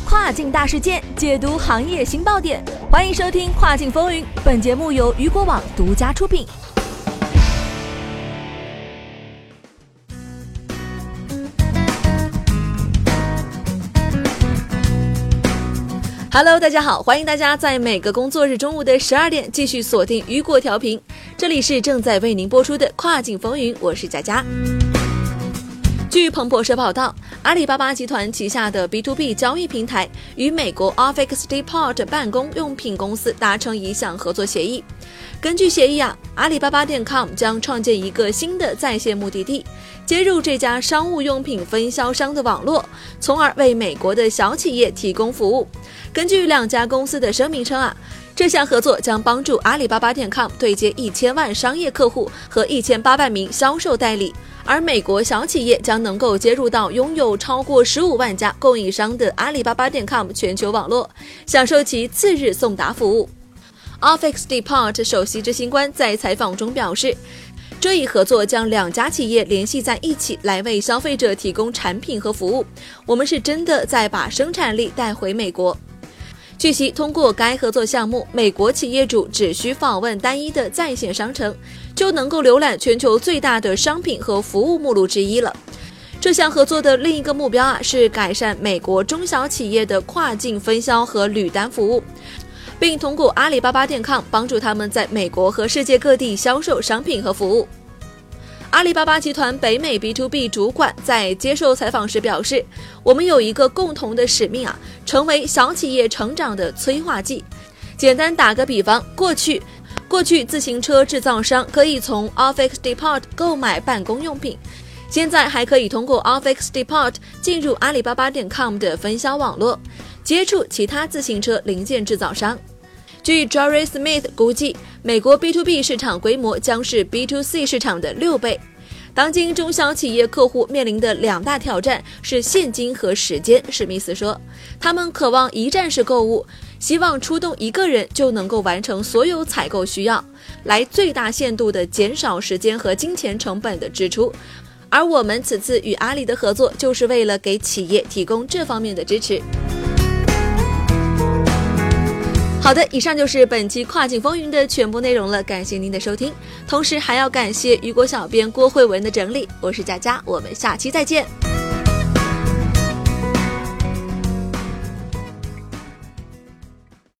跨境大事件，解读行业新爆点。欢迎收听《跨境风云》，本节目由雨果网独家出品。Hello，大家好，欢迎大家在每个工作日中午的十二点继续锁定雨果调频，这里是正在为您播出的《跨境风云》，我是佳佳。据彭博社报道，阿里巴巴集团旗下的 B to B 交易平台与美国 Office Depot 办公用品公司达成一项合作协议。根据协议啊，阿里巴巴点 com 将创建一个新的在线目的地，接入这家商务用品分销商的网络，从而为美国的小企业提供服务。根据两家公司的声明称啊，这项合作将帮助阿里巴巴点 com 对接一千万商业客户和一千八百名销售代理。而美国小企业将能够接入到拥有超过十五万家供应商的阿里巴巴点 com 全球网络，享受其次日送达服务。Office Depot 首席执行官在采访中表示，这一合作将两家企业联系在一起，来为消费者提供产品和服务。我们是真的在把生产力带回美国。据悉，通过该合作项目，美国企业主只需访问单一的在线商城，就能够浏览全球最大的商品和服务目录之一了。这项合作的另一个目标啊，是改善美国中小企业的跨境分销和履单服务，并通过阿里巴巴电抗帮助他们在美国和世界各地销售商品和服务。阿里巴巴集团北美 B to B 主管在接受采访时表示：“我们有一个共同的使命啊，成为小企业成长的催化剂。简单打个比方，过去，过去自行车制造商可以从 Office Depot 购买办公用品，现在还可以通过 Office Depot 进入阿里巴巴点 com 的分销网络，接触其他自行车零件制造商。”据 Jory Smith 估计，美国 B to B 市场规模将是 B to C 市场的六倍。当今中小企业客户面临的两大挑战是现金和时间。史密斯说，他们渴望一站式购物，希望出动一个人就能够完成所有采购需要，来最大限度地减少时间和金钱成本的支出。而我们此次与阿里的合作，就是为了给企业提供这方面的支持。好的，以上就是本期跨境风云的全部内容了，感谢您的收听，同时还要感谢雨果小编郭慧文的整理，我是佳佳，我们下期再见。